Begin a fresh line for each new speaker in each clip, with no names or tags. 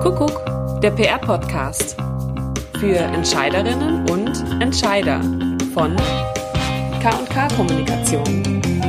Kuckuck, der PR-Podcast für Entscheiderinnen und Entscheider von K&K Kommunikation.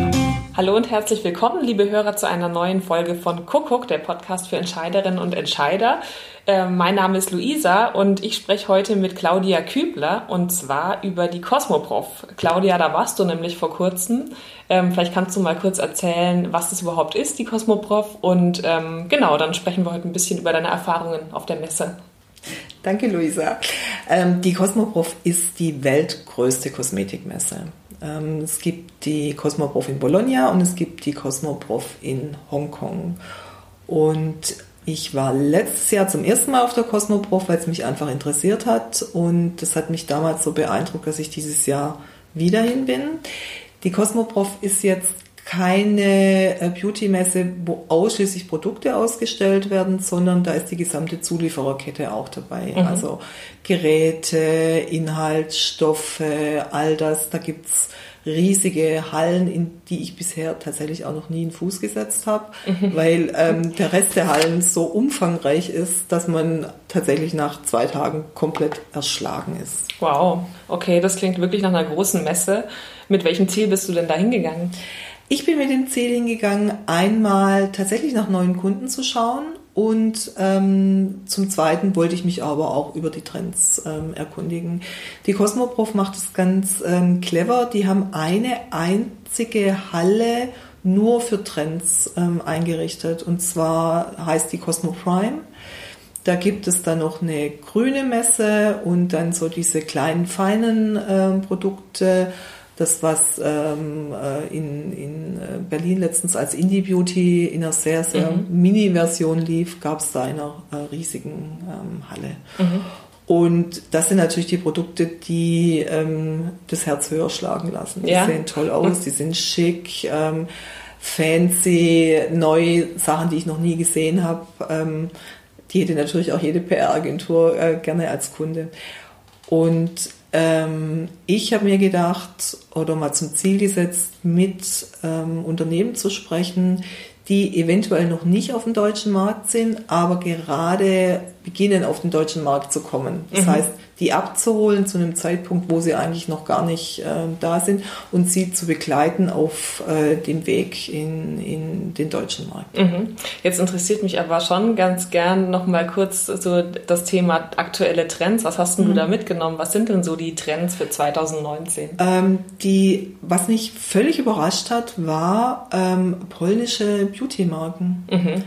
Hallo und herzlich willkommen, liebe Hörer, zu einer neuen Folge von Kuckuck, der Podcast für Entscheiderinnen und Entscheider. Äh, mein Name ist Luisa und ich spreche heute mit Claudia Kübler und zwar über die Cosmoprof. Claudia, da warst du nämlich vor kurzem. Ähm, vielleicht kannst du mal kurz erzählen, was das überhaupt ist, die Cosmoprof. Und ähm, genau, dann sprechen wir heute ein bisschen über deine Erfahrungen auf der Messe.
Danke, Luisa. Ähm, die Cosmoprof ist die weltgrößte Kosmetikmesse. Ähm, es gibt die Cosmoprof in Bologna und es gibt die Cosmoprof in Hongkong. Und ich war letztes Jahr zum ersten Mal auf der Cosmoprof, weil es mich einfach interessiert hat. Und das hat mich damals so beeindruckt, dass ich dieses Jahr wieder hin bin. Die Cosmoprof ist jetzt keine äh, Beauty-Messe, wo ausschließlich Produkte ausgestellt werden, sondern da ist die gesamte Zuliefererkette auch dabei. Mhm. Also Geräte, Inhaltsstoffe, all das. Da gibt's riesige Hallen, in die ich bisher tatsächlich auch noch nie einen Fuß gesetzt habe, mhm. weil ähm, der Rest der Hallen so umfangreich ist, dass man tatsächlich nach zwei Tagen komplett erschlagen ist.
Wow, okay, das klingt wirklich nach einer großen Messe. Mit welchem Ziel bist du denn da hingegangen?
Ich bin mit dem Ziel hingegangen, einmal tatsächlich nach neuen Kunden zu schauen und ähm, zum Zweiten wollte ich mich aber auch über die Trends ähm, erkundigen. Die Cosmoprof macht es ganz ähm, clever. Die haben eine einzige Halle nur für Trends ähm, eingerichtet und zwar heißt die Cosmo Prime. Da gibt es dann noch eine grüne Messe und dann so diese kleinen feinen äh, Produkte das, was ähm, äh, in, in äh, Berlin letztens als Indie Beauty in einer sehr, sehr mhm. Mini-Version lief, gab es da in einer äh, riesigen ähm, Halle. Mhm. Und das sind natürlich die Produkte, die ähm, das Herz höher schlagen lassen. Die ja. sehen toll aus, die sind schick, ähm, fancy, neu, Sachen, die ich noch nie gesehen habe. Ähm, die hätte natürlich auch jede PR-Agentur äh, gerne als Kunde. Und ähm, ich habe mir gedacht oder mal zum Ziel gesetzt, mit ähm, Unternehmen zu sprechen, die eventuell noch nicht auf dem deutschen Markt sind, aber gerade beginnen auf den deutschen Markt zu kommen. Das mhm. heißt, die abzuholen zu einem Zeitpunkt, wo sie eigentlich noch gar nicht äh, da sind und sie zu begleiten auf äh, dem Weg in, in den deutschen Markt.
Mhm. Jetzt interessiert mich aber schon ganz gern noch mal kurz so das Thema aktuelle Trends. Was hast denn mhm. du da mitgenommen? Was sind denn so die Trends für 2019?
Ähm, die, was mich völlig überrascht hat, war ähm, polnische Beauty-Marken. Mhm.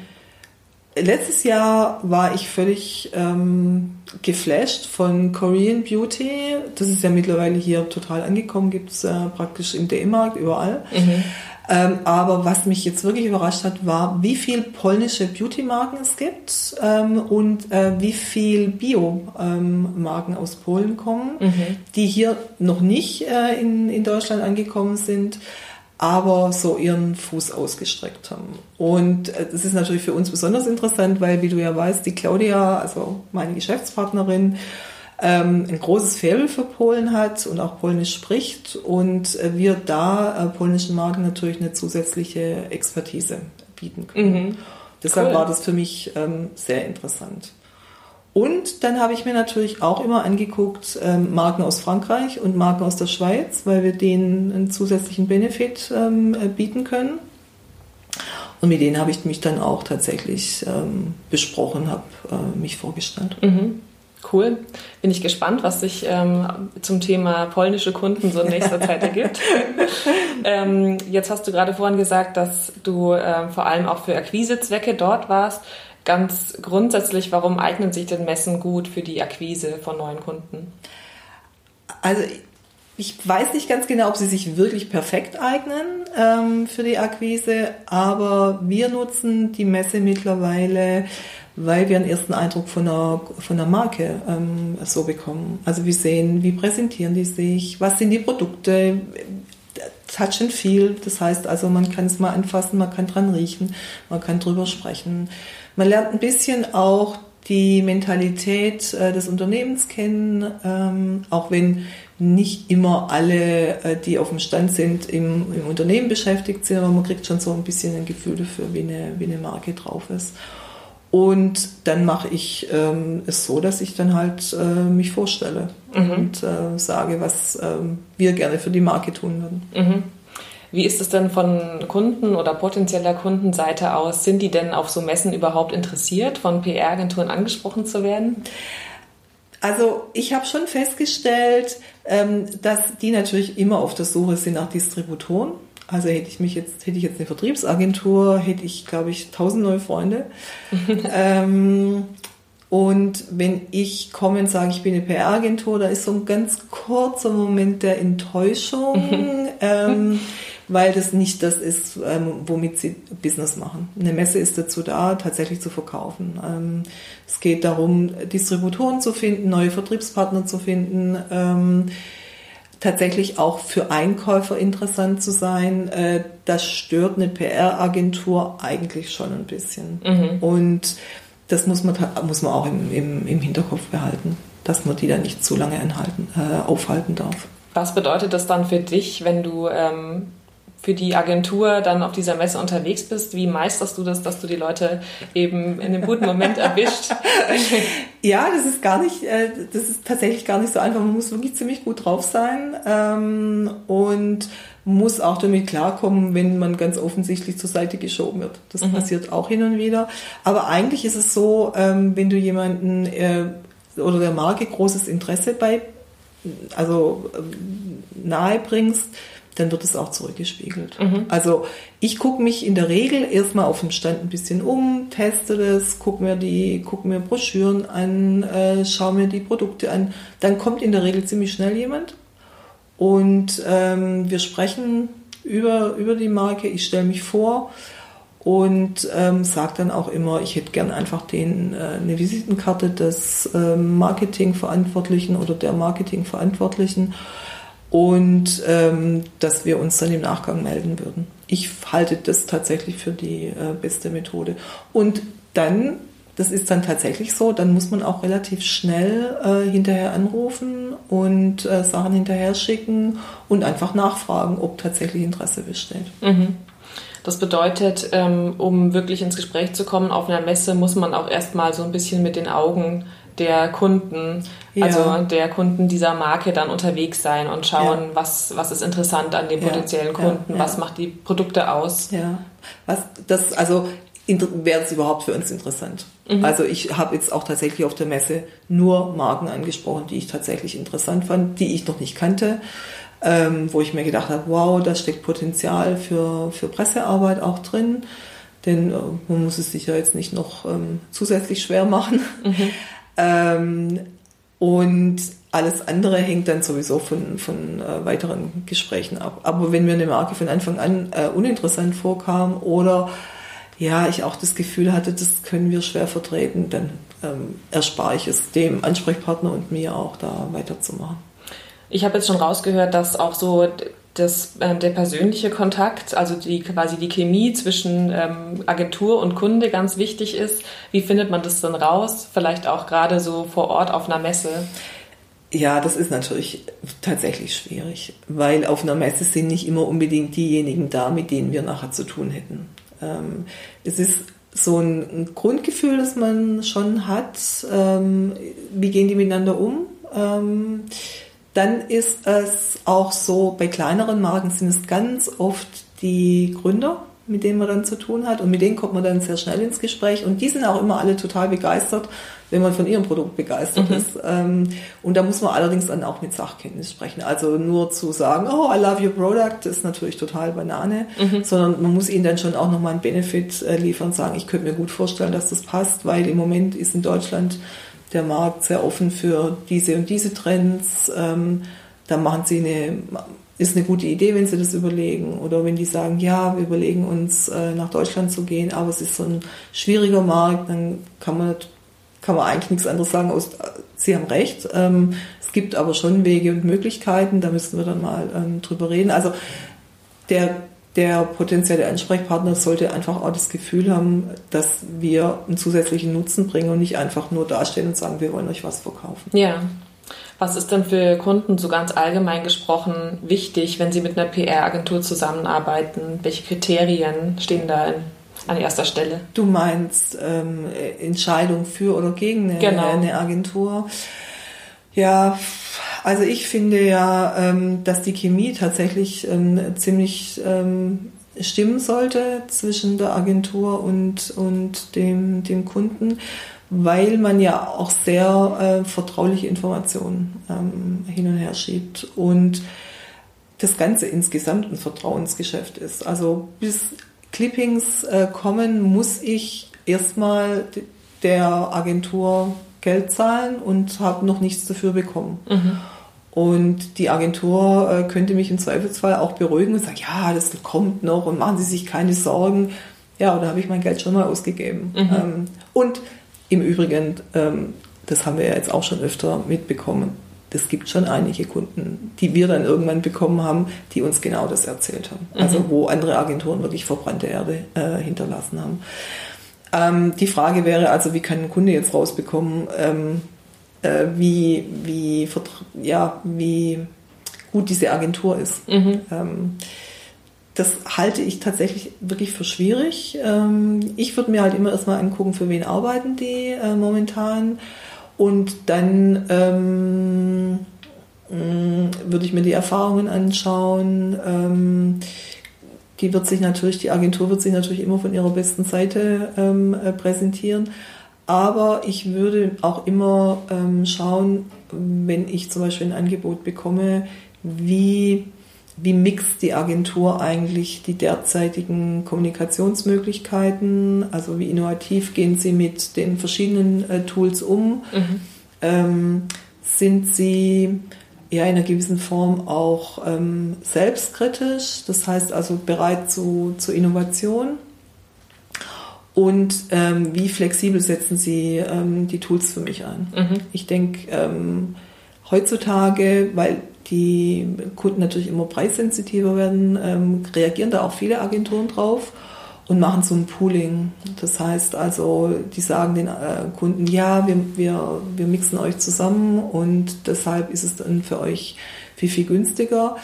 Letztes Jahr war ich völlig ähm, geflasht von Korean Beauty. Das ist ja mittlerweile hier total angekommen, gibt es äh, praktisch im DM-Markt überall. Mhm. Ähm, aber was mich jetzt wirklich überrascht hat, war, wie viel polnische Beauty-Marken es gibt ähm, und äh, wie viel Bio-Marken aus Polen kommen, mhm. die hier noch nicht äh, in, in Deutschland angekommen sind aber so ihren Fuß ausgestreckt haben. Und äh, das ist natürlich für uns besonders interessant, weil, wie du ja weißt, die Claudia, also meine Geschäftspartnerin, ähm, ein großes Faible für Polen hat und auch Polnisch spricht und äh, wir da äh, polnischen Marken natürlich eine zusätzliche Expertise bieten können. Mhm. Deshalb cool. war das für mich ähm, sehr interessant. Und dann habe ich mir natürlich auch immer angeguckt, ähm, Marken aus Frankreich und Marken aus der Schweiz, weil wir denen einen zusätzlichen Benefit ähm, äh, bieten können. Und mit denen habe ich mich dann auch tatsächlich ähm, besprochen, habe äh, mich vorgestellt.
Mhm. Cool. Bin ich gespannt, was sich ähm, zum Thema polnische Kunden so in nächster Zeit ergibt. ähm, jetzt hast du gerade vorhin gesagt, dass du äh, vor allem auch für Akquisezwecke dort warst ganz grundsätzlich, warum eignen sich denn Messen gut für die Akquise von neuen Kunden?
Also ich weiß nicht ganz genau, ob sie sich wirklich perfekt eignen ähm, für die Akquise, aber wir nutzen die Messe mittlerweile, weil wir einen ersten Eindruck von einer, von einer Marke ähm, so bekommen. Also wir sehen, wie präsentieren die sich, was sind die Produkte, Touch and Feel, das heißt also, man kann es mal anfassen, man kann dran riechen, man kann drüber sprechen. Man lernt ein bisschen auch die Mentalität äh, des Unternehmens kennen, ähm, auch wenn nicht immer alle, äh, die auf dem Stand sind, im, im, Unternehmen beschäftigt sind, aber man kriegt schon so ein bisschen ein Gefühl dafür, wie eine, wie eine Marke drauf ist. Und dann mache ich ähm, es so, dass ich dann halt äh, mich vorstelle mhm. und äh, sage, was äh, wir gerne für die Marke tun würden.
Mhm. Wie ist es denn von Kunden oder potenzieller Kundenseite aus? Sind die denn auf so Messen überhaupt interessiert, von PR-Agenturen angesprochen zu werden?
Also ich habe schon festgestellt, ähm, dass die natürlich immer auf der Suche sind nach Distributoren. Also hätte ich mich jetzt, hätte ich jetzt eine Vertriebsagentur, hätte ich, glaube ich, tausend neue Freunde. ähm, und wenn ich komme und sage, ich bin eine PR-Agentur, da ist so ein ganz kurzer Moment der Enttäuschung, ähm, weil das nicht das ist, ähm, womit sie Business machen. Eine Messe ist dazu da, tatsächlich zu verkaufen. Ähm, es geht darum, Distributoren zu finden, neue Vertriebspartner zu finden ähm, tatsächlich auch für Einkäufer interessant zu sein, äh, das stört eine PR-Agentur eigentlich schon ein bisschen. Mhm. Und das muss man, muss man auch im, im, im Hinterkopf behalten, dass man die da nicht zu lange anhalten, äh, aufhalten darf.
Was bedeutet das dann für dich, wenn du ähm, für die Agentur dann auf dieser Messe unterwegs bist? Wie meisterst du das, dass du die Leute eben in einem guten Moment erwischt?
ja, das ist gar nicht, äh, das ist tatsächlich gar nicht so einfach. Man muss wirklich ziemlich gut drauf sein ähm, und muss auch damit klarkommen, wenn man ganz offensichtlich zur Seite geschoben wird. Das mhm. passiert auch hin und wieder. Aber eigentlich ist es so, ähm, wenn du jemanden äh, oder der Marke großes Interesse bei, also ähm, nahe bringst, dann wird es auch zurückgespiegelt. Mhm. Also ich gucke mich in der Regel erstmal auf dem Stand ein bisschen um, teste das, gucke mir die, gucke mir Broschüren an, äh, schaue mir die Produkte an. Dann kommt in der Regel ziemlich schnell jemand und ähm, wir sprechen über, über die Marke. Ich stelle mich vor und ähm, sage dann auch immer, ich hätte gern einfach den, äh, eine Visitenkarte des äh, Marketingverantwortlichen oder der Marketingverantwortlichen und ähm, dass wir uns dann im Nachgang melden würden. Ich halte das tatsächlich für die äh, beste Methode. Und dann, das ist dann tatsächlich so, dann muss man auch relativ schnell äh, hinterher anrufen und äh, Sachen hinterher schicken und einfach nachfragen, ob tatsächlich Interesse besteht.
Mhm. Das bedeutet, ähm, um wirklich ins Gespräch zu kommen auf einer Messe, muss man auch erstmal so ein bisschen mit den Augen der Kunden, ja. also der Kunden dieser Marke dann unterwegs sein und schauen, ja. was, was ist interessant an den potenziellen Kunden, was macht die Produkte aus.
Ja, was das, also wäre es überhaupt für uns interessant. Mhm. Also ich habe jetzt auch tatsächlich auf der Messe nur Marken angesprochen, die ich tatsächlich interessant fand, die ich noch nicht kannte, ähm, wo ich mir gedacht habe, wow, da steckt Potenzial für, für Pressearbeit auch drin. Denn äh, man muss es sich ja jetzt nicht noch ähm, zusätzlich schwer machen. Mhm. Ähm, und alles andere hängt dann sowieso von, von äh, weiteren Gesprächen ab. Aber wenn mir eine Marke von Anfang an äh, uninteressant vorkam oder ja, ich auch das Gefühl hatte, das können wir schwer vertreten, dann ähm, erspare ich es dem Ansprechpartner und mir auch da weiterzumachen.
Ich habe jetzt schon rausgehört, dass auch so das, äh, der persönliche Kontakt, also die quasi die Chemie zwischen ähm, Agentur und Kunde ganz wichtig ist. Wie findet man das dann raus? Vielleicht auch gerade so vor Ort auf einer Messe?
Ja, das ist natürlich tatsächlich schwierig, weil auf einer Messe sind nicht immer unbedingt diejenigen da, mit denen wir nachher zu tun hätten. Ähm, es ist so ein, Grundgefühl, das man schon hat. Ähm, wie gehen die miteinander um? Ähm, dann ist es auch so, bei kleineren Marken sind es ganz oft die Gründer, mit denen man dann zu tun hat und mit denen kommt man dann sehr schnell ins Gespräch und die sind auch immer alle total begeistert, wenn man von ihrem Produkt begeistert mhm. ist. Ähm, und da muss man allerdings dann auch mit Sachkenntnis sprechen. Also nur zu sagen, oh, I love your product, ist natürlich total Banane, mhm. sondern man muss ihnen dann schon auch nochmal einen Benefit äh, liefern und sagen, ich könnte mir gut vorstellen, dass das passt, weil im Moment ist in Deutschland der Markt sehr offen für diese und diese Trends. Ähm, da machen sie eine, ist eine gute Idee, wenn sie das überlegen. Oder wenn die sagen, ja, wir überlegen uns äh, nach Deutschland zu gehen, aber es ist so ein schwieriger Markt, dann kann man, kann man eigentlich nichts anderes sagen, aus, sie haben recht. Ähm, es gibt aber schon Wege und Möglichkeiten, da müssen wir dann mal ähm, drüber reden. Also der der potenzielle Ansprechpartner sollte einfach auch das Gefühl haben, dass wir einen zusätzlichen Nutzen bringen und nicht einfach nur dastehen und sagen, wir wollen euch was verkaufen.
Ja. Was ist denn für Kunden so ganz allgemein gesprochen wichtig, wenn sie mit einer PR-Agentur zusammenarbeiten? Welche Kriterien stehen da an erster Stelle.
Du meinst ähm, Entscheidung für oder gegen eine,
Genau.
eine Agentur. Ja, also ich finde ja, ähm, dass die Chemie tatsächlich ähm, ziemlich ähm, stimmen sollte zwischen der Agentur und, und dem, dem Kunden, weil man ja auch sehr äh, vertrauliche Informationen hin und her schiebt und das Ganze insgesamt ein Vertrauensgeschäft ist. Also bis Clippings äh, kommen, muss ich erstmal der Agentur Geld zahlen und habe noch nichts dafür bekommen. Und die Agentur äh, könnte mich im Zweifelsfall auch beruhigen und sagen, ja, das kommt noch und machen Sie sich keine Sorgen. Ja, da habe ich mein Geld schon mal ausgegeben. Ähm, und im Übrigen, ähm, das haben wir ja jetzt auch schon öfter mitbekommen, es gibt schon einige Kunden, die wir dann irgendwann bekommen haben, die uns genau das erzählt haben. Also wo andere Agenturen wirklich verbrannte Erde äh, hinterlassen haben. Ähm, die Frage wäre also, wie kann ein Kunde jetzt rausbekommen, ähm, äh, wie, wie, ja, wie gut diese Agentur ist. Ähm, das halte ich tatsächlich wirklich für schwierig. Ähm, ich würde mir halt immer erstmal angucken, für wen arbeiten die äh, momentan. Und dann ähm, mh, würde ich mir die Erfahrungen anschauen. Ähm, die wird sich natürlich, die Agentur wird sich natürlich immer von ihrer besten Seite ähm, äh, präsentieren. Aber ich würde auch immer ähm, schauen, wenn ich zum Beispiel ein Angebot bekomme, wie, wie mixt die Agentur eigentlich die derzeitigen Kommunikationsmöglichkeiten, also wie innovativ gehen sie mit den verschiedenen äh, Tools um, ähm, sind sie ja in einer gewissen Form auch ähm, selbstkritisch, das heißt also bereit zu, zur Innovation. Und ähm, wie flexibel setzen Sie ähm, die Tools für mich ein? Ich denke, ähm, heutzutage, weil die Kunden natürlich immer preissensitiver werden, ähm, reagieren da auch viele Agenturen drauf und machen so ein Pooling. Das heißt also, die sagen den äh, Kunden, ja, wir, wir, wir mixen euch zusammen und deshalb ist es dann für euch viel, viel günstiger.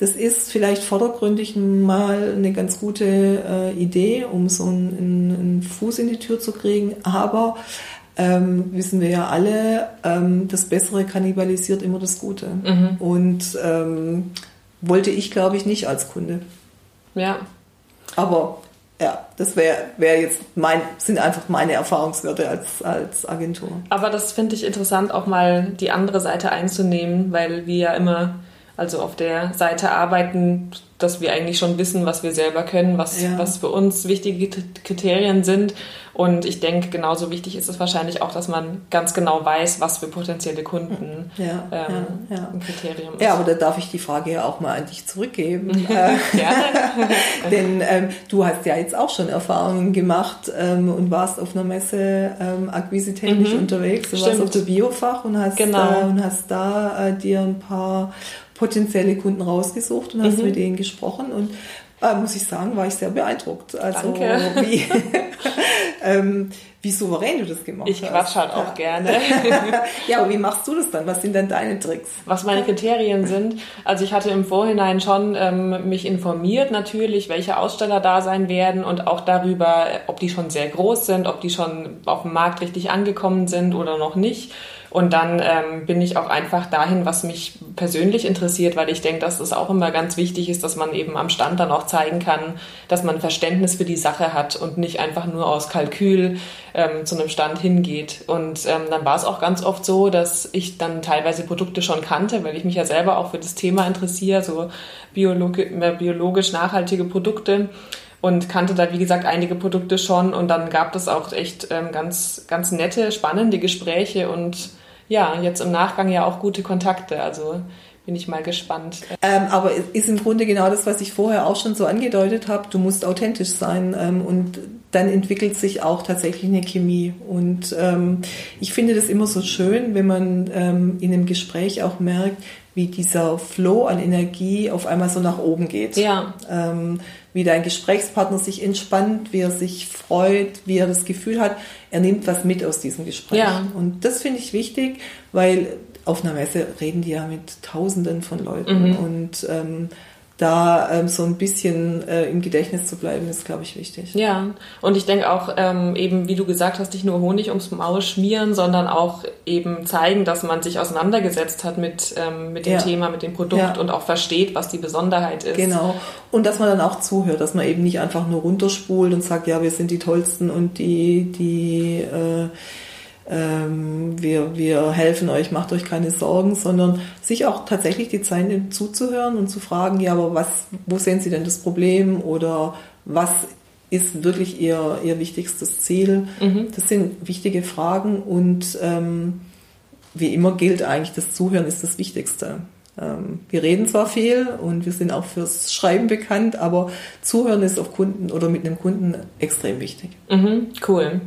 Das ist vielleicht vordergründig mal eine ganz gute äh, Idee, um so einen, einen, Fuß in die Tür zu kriegen, aber ähm, wissen wir ja alle, ähm, das Bessere kannibalisiert immer das Gute. Und ähm, wollte ich, glaube ich, nicht als Kunde.
Ja.
Aber ja, das wäre wär jetzt mein, sind einfach meine Erfahrungswerte als, als Agentur.
Aber das finde ich interessant, auch mal die andere Seite einzunehmen, weil wir ja immer also auf der Seite arbeiten, dass wir eigentlich schon wissen, was wir selber können, was,
Ja.
was für uns wichtige Kriterien sind. Und ich denke, genauso wichtig ist es wahrscheinlich auch, dass man ganz genau weiß, was für potenzielle Kunden
Ja,
ähm,
ja,
ein Kriterium ist.
Ja, aber da darf ich die Frage ja auch mal an dich zurückgeben. denn ähm, du hast ja jetzt auch schon Erfahrungen gemacht ähm, und warst auf einer Messe ähm, akquisetechnisch unterwegs. Du warst
Mhm. Stimmt.
auf der Biofach und hast,
Genau.
äh, und hast da äh, dir ein paar potenzielle Kunden rausgesucht und hast
Mhm.
mit denen gesprochen und äh, muss ich sagen, war ich sehr beeindruckt. Also
Danke.
wie, ähm, wie souverän du das gemacht
Ich
hast.
quatsch halt auch
ja.
gerne.
Ja, aber wie machst du das dann? Was sind denn deine Tricks?
Was meine Kriterien sind. Also ich hatte im Vorhinein schon ähm, mich informiert natürlich, welche Aussteller da sein werden und auch darüber, ob die schon sehr groß sind, ob die schon auf dem Markt richtig angekommen sind oder noch nicht. Und dann ähm, bin ich auch einfach dahin, was mich persönlich interessiert, weil ich denke, dass es auch immer ganz wichtig ist, dass man eben am Stand dann auch zeigen kann, dass man Verständnis für die Sache hat und nicht einfach nur aus Kalkül ähm, zu einem Stand hingeht. Und ähm, dann war es auch ganz oft so, dass ich dann teilweise Produkte schon kannte, weil ich mich ja selber auch für das Thema interessiere, so biologi äh, biologisch nachhaltige Produkte und kannte da, wie gesagt, einige Produkte schon. Und dann gab es auch echt ähm, ganz, ganz nette, spannende Gespräche und ja, jetzt im Nachgang ja auch gute Kontakte. Also bin ich mal gespannt.
Ähm, aber es ist im Grunde genau das, was ich vorher auch schon so angedeutet habe. Du musst authentisch sein ähm, und dann entwickelt sich auch tatsächlich eine Chemie. Und ähm, ich finde das immer so schön, wenn man ähm, in einem Gespräch auch merkt, wie dieser Flow an Energie auf einmal so nach oben geht.
Ja.
Wie dein Gesprächspartner sich entspannt, wie er sich freut, wie er das Gefühl hat, er nimmt was mit aus diesem Gespräch.
Ja.
Und das finde ich wichtig, weil auf einer Messe reden die ja mit Tausenden von Leuten und ähm, da ähm, so ein bisschen äh, im Gedächtnis zu bleiben, ist, glaube ich, wichtig.
Ja, und ich denke auch ähm, eben, wie du gesagt hast, nicht nur Honig ums Maul schmieren, sondern auch eben zeigen, dass man sich auseinandergesetzt hat mit, ähm, mit dem ja. Thema, mit dem Produkt ja. und auch versteht, was die Besonderheit ist.
Genau. Und dass man dann auch zuhört, dass man eben nicht einfach nur runterspult und sagt, ja, wir sind die Tollsten und die, die äh, ähm, wir, wir helfen euch, macht euch keine Sorgen, sondern sich auch tatsächlich die Zeit nimmt zuzuhören und zu fragen, ja, aber was, wo sehen Sie denn das Problem oder was ist wirklich Ihr, Ihr wichtigstes Ziel? Mhm. Das sind wichtige Fragen und ähm, wie immer gilt eigentlich, das Zuhören ist das Wichtigste. Ähm, wir reden zwar viel und wir sind auch fürs Schreiben bekannt, aber Zuhören ist auf Kunden oder mit einem Kunden extrem wichtig.
Mhm, cool.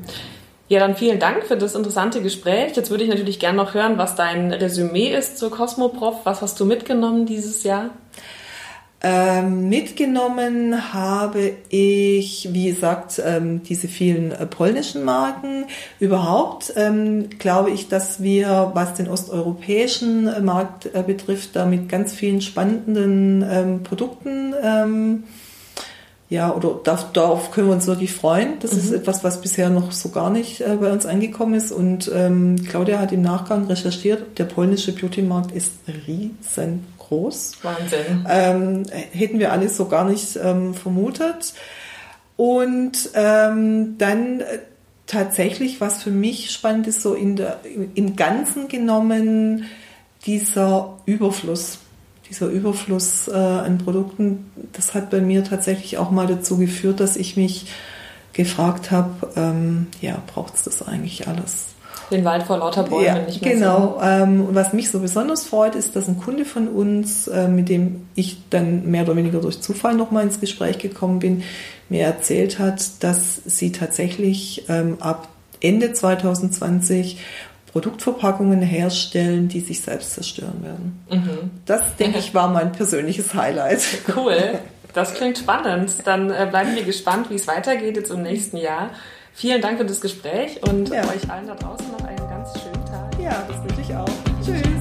Ja, dann vielen Dank für das interessante Gespräch. Jetzt würde ich natürlich gerne noch hören, was dein Resümee ist zur Cosmoprof. Was hast du mitgenommen dieses Jahr?
Ähm, mitgenommen habe ich, wie gesagt, ähm, diese vielen äh, polnischen Marken. Überhaupt ähm, glaube ich, dass wir, was den osteuropäischen äh, Markt äh, betrifft, da mit ganz vielen spannenden ähm, Produkten ähm, ja, oder darauf, darauf können wir uns wirklich freuen. Das mhm. ist etwas, was bisher noch so gar nicht äh, bei uns angekommen ist. Und ähm, Claudia hat im Nachgang recherchiert, der polnische Beauty-Markt ist riesengroß.
Wahnsinn.
Ähm, hätten wir alles so gar nicht ähm, vermutet. Und ähm, dann äh, tatsächlich, was für mich spannend ist, so in der, im Ganzen genommen, dieser Überfluss dieser Überfluss äh, an Produkten, das hat bei mir tatsächlich auch mal dazu geführt, dass ich mich gefragt habe, ähm, ja, braucht es das eigentlich alles?
Den Wald vor lauter Bäumen
ja,
nicht mehr
Genau. Ähm, und was mich so besonders freut, ist, dass ein Kunde von uns, äh, mit dem ich dann mehr oder weniger durch Zufall nochmal ins Gespräch gekommen bin, mir erzählt hat, dass sie tatsächlich ähm, ab Ende 2020 Produktverpackungen herstellen, die sich selbst zerstören werden. Mhm. Das, denke ich, war mein persönliches Highlight.
Cool. Das klingt spannend. Dann äh, bleiben wir gespannt, wie es weitergeht jetzt im nächsten Jahr. Vielen Dank für das Gespräch und ja. euch allen da draußen noch einen ganz schönen Tag.
Ja, das wünsche ich auch. Tschüss.